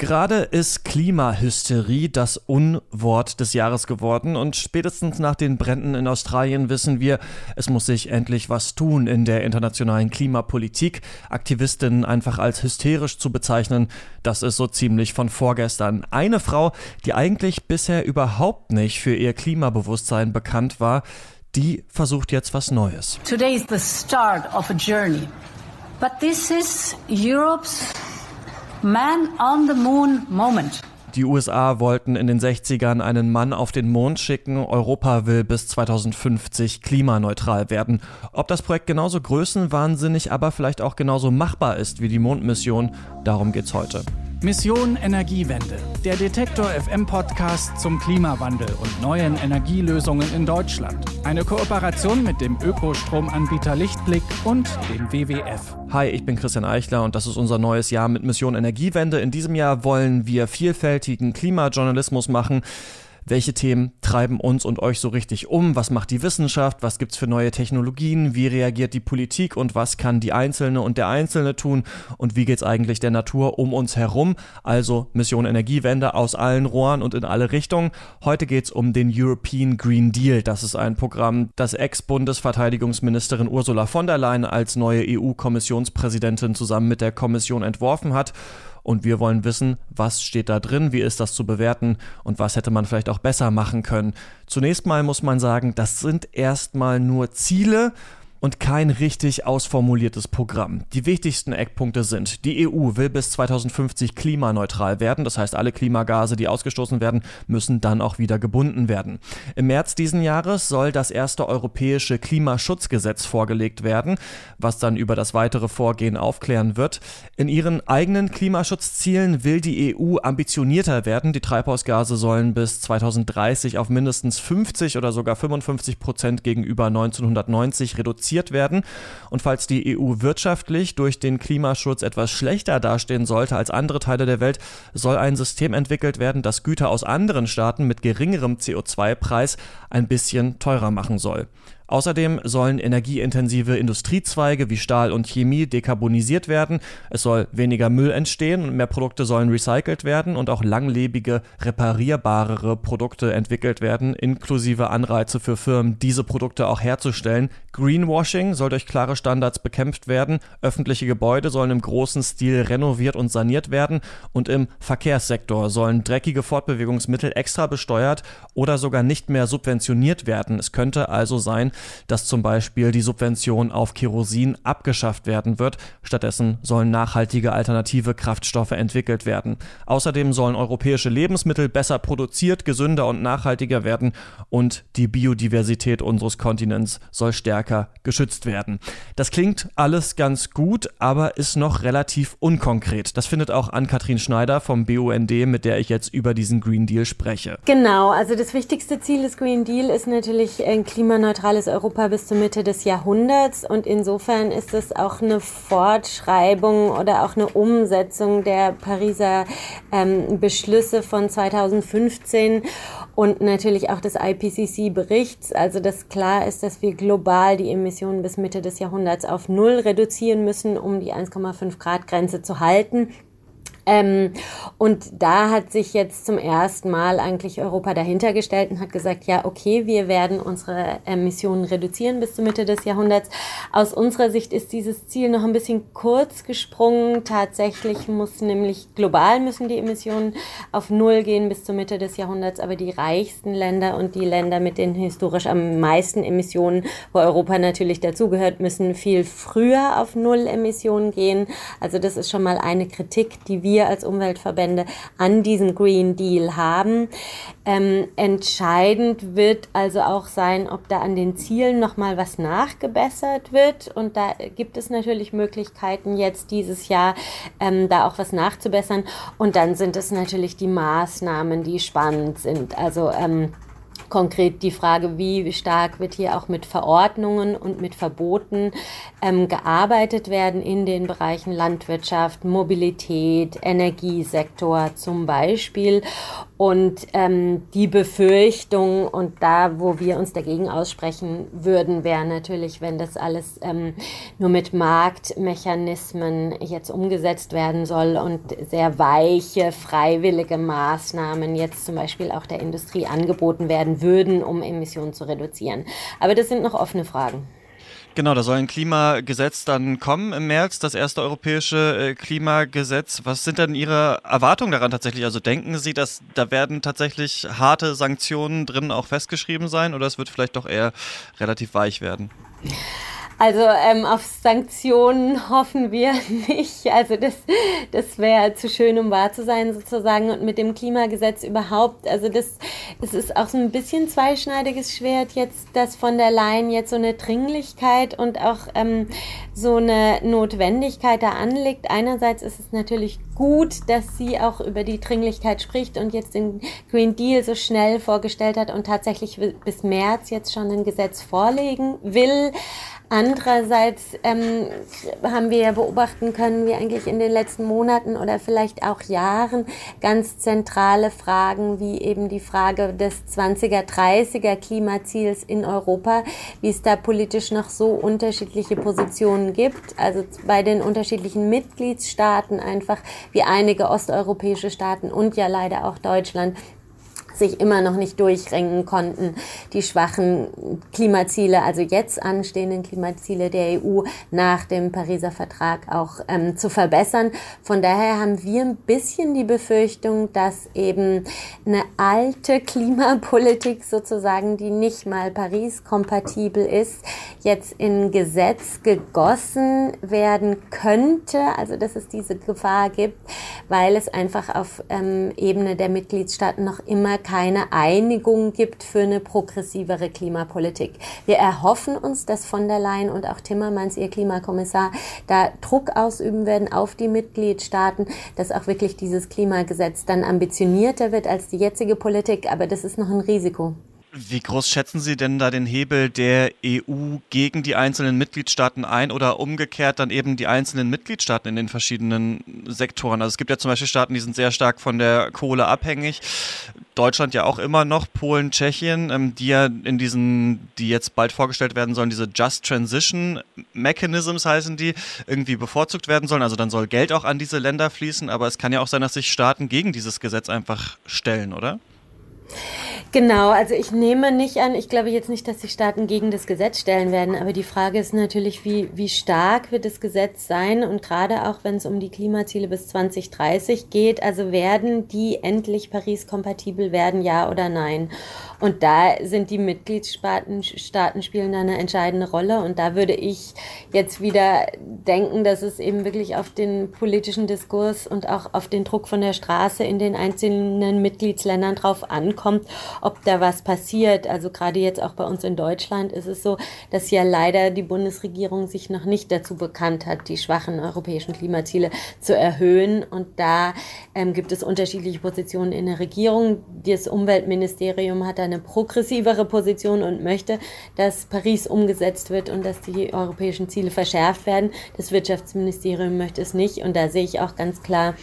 Gerade ist Klimahysterie das Unwort des Jahres geworden und spätestens nach den Bränden in Australien wissen wir, es muss sich endlich was tun in der internationalen Klimapolitik. Aktivistinnen einfach als hysterisch zu bezeichnen, das ist so ziemlich von vorgestern. Eine Frau, die eigentlich bisher überhaupt nicht für ihr Klimabewusstsein bekannt war, die versucht jetzt was Neues. Today is the start of a journey. But this is Europe's Man on the Moon Moment. Die USA wollten in den 60ern einen Mann auf den Mond schicken. Europa will bis 2050 klimaneutral werden. Ob das Projekt genauso größenwahnsinnig, aber vielleicht auch genauso machbar ist wie die Mondmission, darum geht's heute. Mission Energiewende, der Detektor FM Podcast zum Klimawandel und neuen Energielösungen in Deutschland. Eine Kooperation mit dem Ökostromanbieter Lichtblick und dem WWF. Hi, ich bin Christian Eichler und das ist unser neues Jahr mit Mission Energiewende. In diesem Jahr wollen wir vielfältigen Klimajournalismus machen. Welche Themen treiben uns und euch so richtig um? Was macht die Wissenschaft? Was gibt's für neue Technologien? Wie reagiert die Politik und was kann die Einzelne und der Einzelne tun? Und wie geht's eigentlich der Natur um uns herum? Also Mission Energiewende aus allen Rohren und in alle Richtungen. Heute geht's um den European Green Deal. Das ist ein Programm, das Ex-Bundesverteidigungsministerin Ursula von der Leyen als neue EU-Kommissionspräsidentin zusammen mit der Kommission entworfen hat und wir wollen wissen, was steht da drin, wie ist das zu bewerten und was hätte man vielleicht auch besser machen können. Zunächst mal muss man sagen, das sind erstmal nur Ziele und kein richtig ausformuliertes Programm. Die wichtigsten Eckpunkte sind, die EU will bis 2050 klimaneutral werden, das heißt alle Klimagase, die ausgestoßen werden, müssen dann auch wieder gebunden werden. Im März diesen Jahres soll das erste europäische Klimaschutzgesetz vorgelegt werden, was dann über das weitere Vorgehen aufklären wird. In ihren eigenen Klimaschutzzielen will die EU ambitionierter werden. Die Treibhausgase sollen bis 2030 auf mindestens 50 oder sogar 55 Prozent gegenüber 1990 reduziert reduziert werden. Und falls die EU wirtschaftlich durch den Klimaschutz etwas schlechter dastehen sollte als andere Teile der Welt, soll ein System entwickelt werden, das Güter aus anderen Staaten mit geringerem CO2-Preis ein bisschen teurer machen soll. Außerdem sollen energieintensive Industriezweige wie Stahl und Chemie dekarbonisiert werden. Es soll weniger Müll entstehen und mehr Produkte sollen recycelt werden und auch langlebige, reparierbarere Produkte entwickelt werden, inklusive Anreize für Firmen, diese Produkte auch herzustellen. Greenwashing soll durch klare Standards bekämpft werden. Öffentliche Gebäude sollen im großen Stil renoviert und saniert werden und im Verkehrssektor sollen dreckige Fortbewegungsmittel extra besteuert oder sogar nicht mehr subventioniert werden. Es könnte also sein, dass zum Beispiel die Subvention auf Kerosin abgeschafft werden wird. Stattdessen sollen nachhaltige alternative Kraftstoffe entwickelt werden. Außerdem sollen europäische Lebensmittel besser produziert, gesünder und nachhaltiger werden und die Biodiversität unseres Kontinents soll stärker geschützt werden. Das klingt alles ganz gut, aber ist noch relativ unkonkret. Das findet auch Ann-Kathrin Schneider vom BUND, mit der ich jetzt über diesen Green Deal spreche. Genau, also das wichtigste Ziel des Green Deal ist natürlich ein klimaneutrales Europa bis zur Mitte des Jahrhunderts und insofern ist es auch eine Fortschreibung oder auch eine Umsetzung der Pariser ähm, Beschlüsse von 2015 und natürlich auch des IPCC-Berichts, also dass klar ist, dass wir global die Emissionen bis Mitte des Jahrhunderts auf Null reduzieren müssen, um die 1,5 Grad Grenze zu halten. Ähm, und da hat sich jetzt zum ersten Mal eigentlich Europa dahinter gestellt und hat gesagt, ja, okay, wir werden unsere Emissionen reduzieren bis zur Mitte des Jahrhunderts. Aus unserer Sicht ist dieses Ziel noch ein bisschen kurz gesprungen. Tatsächlich muss nämlich global müssen die Emissionen auf Null gehen bis zur Mitte des Jahrhunderts, aber die reichsten Länder und die Länder mit den historisch am meisten Emissionen, wo Europa natürlich dazugehört, müssen viel früher auf Null Emissionen gehen. Also das ist schon mal eine Kritik, die wir wir als Umweltverbände an diesem Green Deal haben. Ähm, entscheidend wird also auch sein, ob da an den Zielen nochmal was nachgebessert wird. Und da gibt es natürlich Möglichkeiten, jetzt dieses Jahr ähm, da auch was nachzubessern. Und dann sind es natürlich die Maßnahmen, die spannend sind. Also ähm, konkret die Frage, wie stark wird hier auch mit Verordnungen und mit Verboten ähm, gearbeitet werden in den Bereichen Landwirtschaft, Mobilität, Energiesektor zum Beispiel. Und ähm, die Befürchtung und da, wo wir uns dagegen aussprechen würden, wäre natürlich, wenn das alles ähm, nur mit Marktmechanismen jetzt umgesetzt werden soll und sehr weiche, freiwillige Maßnahmen jetzt zum Beispiel auch der Industrie angeboten werden würden, um Emissionen zu reduzieren. Aber das sind noch offene Fragen. Genau, da soll ein Klimagesetz dann kommen im März, das erste europäische äh, Klimagesetz. Was sind denn Ihre Erwartungen daran tatsächlich? Also denken Sie, dass da werden tatsächlich harte Sanktionen drin auch festgeschrieben sein oder es wird vielleicht doch eher relativ weich werden? Also ähm, auf Sanktionen hoffen wir nicht. Also das, das wäre zu schön, um wahr zu sein sozusagen. Und mit dem Klimagesetz überhaupt, also das, das ist auch so ein bisschen zweischneidiges Schwert jetzt, dass von der Leyen jetzt so eine Dringlichkeit und auch ähm, so eine Notwendigkeit da anliegt. Einerseits ist es natürlich gut, dass sie auch über die Dringlichkeit spricht und jetzt den Green Deal so schnell vorgestellt hat und tatsächlich bis März jetzt schon ein Gesetz vorlegen will. Andererseits ähm, haben wir ja beobachten können, wie eigentlich in den letzten Monaten oder vielleicht auch Jahren ganz zentrale Fragen wie eben die Frage des 20er, 30er Klimaziels in Europa, wie es da politisch noch so unterschiedliche Positionen gibt. Also bei den unterschiedlichen Mitgliedstaaten einfach wie einige osteuropäische Staaten und ja leider auch Deutschland sich immer noch nicht durchringen konnten, die schwachen Klimaziele, also jetzt anstehenden Klimaziele der EU nach dem Pariser Vertrag auch ähm, zu verbessern. Von daher haben wir ein bisschen die Befürchtung, dass eben eine alte Klimapolitik sozusagen, die nicht mal Paris-kompatibel ist, jetzt in Gesetz gegossen werden könnte, also dass es diese Gefahr gibt, weil es einfach auf ähm, Ebene der Mitgliedstaaten noch immer keine Einigung gibt für eine progressivere Klimapolitik. Wir erhoffen uns, dass von der Leyen und auch Timmermans, ihr Klimakommissar, da Druck ausüben werden auf die Mitgliedstaaten, dass auch wirklich dieses Klimagesetz dann ambitionierter wird als die jetzige Politik. Aber das ist noch ein Risiko. Wie groß schätzen Sie denn da den Hebel der EU gegen die einzelnen Mitgliedstaaten ein oder umgekehrt dann eben die einzelnen Mitgliedstaaten in den verschiedenen Sektoren? Also es gibt ja zum Beispiel Staaten, die sind sehr stark von der Kohle abhängig. Deutschland ja auch immer noch, Polen, Tschechien, ähm, die ja in diesen, die jetzt bald vorgestellt werden sollen, diese Just Transition Mechanisms heißen die, irgendwie bevorzugt werden sollen. Also dann soll Geld auch an diese Länder fließen, aber es kann ja auch sein, dass sich Staaten gegen dieses Gesetz einfach stellen, oder? Genau, also ich nehme nicht an, ich glaube jetzt nicht, dass sich Staaten gegen das Gesetz stellen werden, aber die Frage ist natürlich, wie, wie stark wird das Gesetz sein und gerade auch wenn es um die Klimaziele bis 2030 geht, also werden die endlich Paris-kompatibel werden, ja oder nein? Und da sind die Mitgliedstaaten Staaten spielen da eine entscheidende Rolle. Und da würde ich jetzt wieder denken, dass es eben wirklich auf den politischen Diskurs und auch auf den Druck von der Straße in den einzelnen Mitgliedsländern drauf ankommt, ob da was passiert. Also gerade jetzt auch bei uns in Deutschland ist es so, dass ja leider die Bundesregierung sich noch nicht dazu bekannt hat, die schwachen europäischen Klimaziele zu erhöhen. Und da ähm, gibt es unterschiedliche Positionen in der Regierung. Das Umweltministerium hat eine progressivere Position und möchte, dass Paris umgesetzt wird und dass die europäischen Ziele verschärft werden. Das Wirtschaftsministerium möchte es nicht und da sehe ich auch ganz klar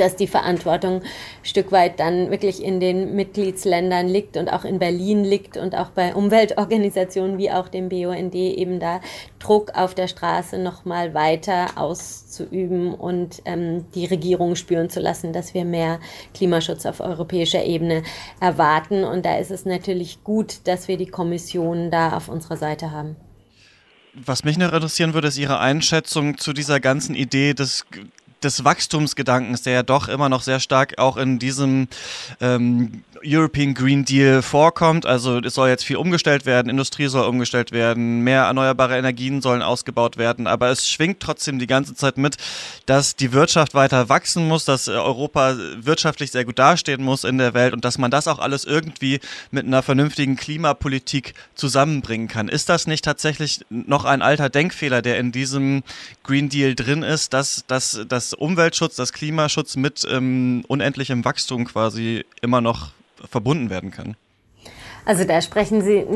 dass die Verantwortung Stück weit dann wirklich in den Mitgliedsländern liegt und auch in Berlin liegt und auch bei Umweltorganisationen wie auch dem BUND eben da Druck auf der Straße nochmal weiter auszuüben und ähm, die Regierung spüren zu lassen, dass wir mehr Klimaschutz auf europäischer Ebene erwarten. Und da ist es natürlich gut, dass wir die Kommission da auf unserer Seite haben. Was mich noch interessieren würde, ist Ihre Einschätzung zu dieser ganzen Idee des des Wachstumsgedankens, der ja doch immer noch sehr stark auch in diesem ähm, European Green Deal vorkommt. Also es soll jetzt viel umgestellt werden, Industrie soll umgestellt werden, mehr erneuerbare Energien sollen ausgebaut werden, aber es schwingt trotzdem die ganze Zeit mit, dass die Wirtschaft weiter wachsen muss, dass Europa wirtschaftlich sehr gut dastehen muss in der Welt und dass man das auch alles irgendwie mit einer vernünftigen Klimapolitik zusammenbringen kann. Ist das nicht tatsächlich noch ein alter Denkfehler, der in diesem Green Deal drin ist, dass, dass, dass Umweltschutz, dass Klimaschutz mit ähm, unendlichem Wachstum quasi immer noch verbunden werden kann. Also da sprechen Sie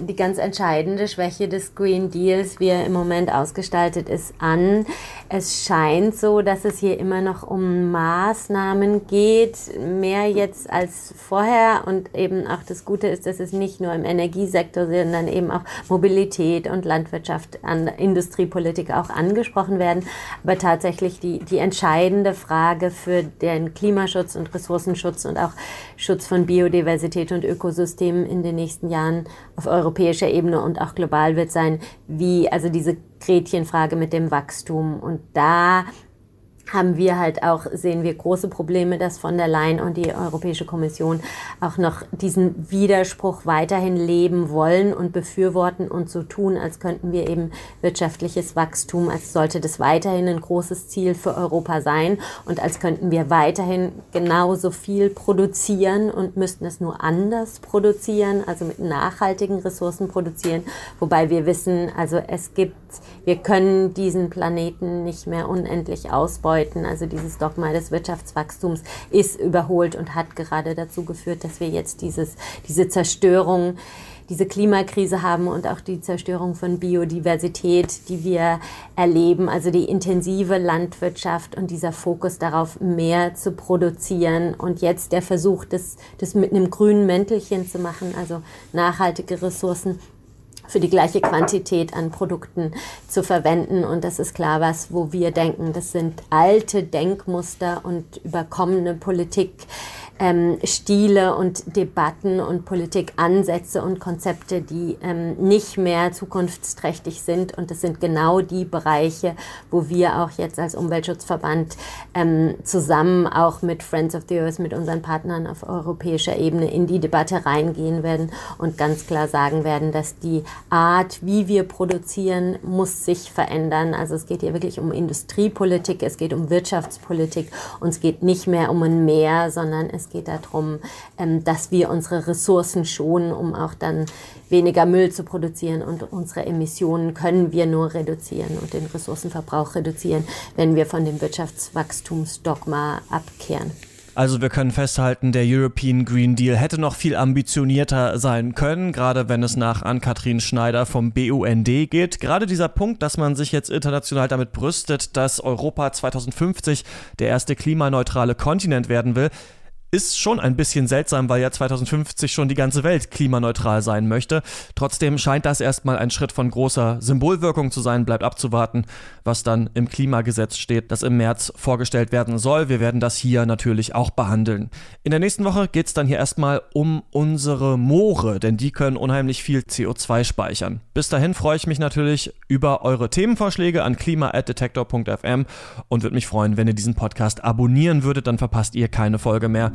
die ganz entscheidende Schwäche des Green Deals, wie er im Moment ausgestaltet ist, an. Es scheint so, dass es hier immer noch um Maßnahmen geht, mehr jetzt als vorher. Und eben auch das Gute ist, dass es nicht nur im Energiesektor, sondern eben auch Mobilität und Landwirtschaft, an Industriepolitik auch angesprochen werden. Aber tatsächlich die, die entscheidende Frage für den Klimaschutz und Ressourcenschutz und auch Schutz von Biodiversität und Ökosystemen in den nächsten Jahren auf europäischer Ebene und auch global wird sein, wie also diese Gretchenfrage mit dem Wachstum. Und da haben wir halt auch, sehen wir große Probleme, dass von der Leyen und die Europäische Kommission auch noch diesen Widerspruch weiterhin leben wollen und befürworten und so tun, als könnten wir eben wirtschaftliches Wachstum, als sollte das weiterhin ein großes Ziel für Europa sein und als könnten wir weiterhin genauso viel produzieren und müssten es nur anders produzieren, also mit nachhaltigen Ressourcen produzieren, wobei wir wissen, also es gibt, wir können diesen Planeten nicht mehr unendlich ausbeuten deuten. Also dieses Dogma des Wirtschaftswachstums ist überholt und hat gerade dazu geführt, dass wir jetzt dieses, diese Zerstörung diese Klimakrise haben und auch die Zerstörung von Biodiversität, die wir erleben, also die intensive Landwirtschaft und dieser Fokus darauf, mehr zu produzieren und jetzt der Versuch, das, das mit einem grünen Mäntelchen zu machen, also nachhaltige Ressourcen für die gleiche Quantität an Produkten zu verwenden. Und das ist klar was, wo wir denken, das sind alte Denkmuster und überkommene Politik ähm, Stile und Debatten und Politikansätze und Konzepte, die ähm, nicht mehr zukunftsträchtig sind. Und das sind genau die Bereiche, wo wir auch jetzt als Umweltschutzverband ähm, zusammen auch mit Friends of the Earth, mit unseren Partnern auf europäischer Ebene in die Debatte reingehen werden und ganz klar sagen werden, dass die Art, wie wir produzieren, muss sich verändern. Also es geht hier wirklich um Industriepolitik, es geht um Wirtschaftspolitik und es geht nicht mehr um ein Mehr, sondern es geht darum, ähm, dass wir unsere Ressourcen schonen, um auch dann weniger Müll zu produzieren. Und unsere Emissionen können wir nur reduzieren und den Ressourcenverbrauch reduzieren, wenn wir von dem Wirtschaftswachstumsdogma abkehren. Also wir können festhalten, der European Green Deal hätte noch viel ambitionierter sein können, gerade wenn es nach Ann-Kathrin Schneider vom BUND geht. Gerade dieser Punkt, dass man sich jetzt international damit brüstet, dass Europa 2050 der erste klimaneutrale Kontinent werden will, ist schon ein bisschen seltsam, weil ja 2050 schon die ganze Welt klimaneutral sein möchte. Trotzdem scheint das erstmal ein Schritt von großer Symbolwirkung zu sein. Bleibt abzuwarten, was dann im Klimagesetz steht, das im März vorgestellt werden soll. Wir werden das hier natürlich auch behandeln. In der nächsten Woche geht es dann hier erstmal um unsere Moore, denn die können unheimlich viel CO2 speichern. Bis dahin freue ich mich natürlich über eure Themenvorschläge an klima.detektor.fm und würde mich freuen, wenn ihr diesen Podcast abonnieren würdet, dann verpasst ihr keine Folge mehr.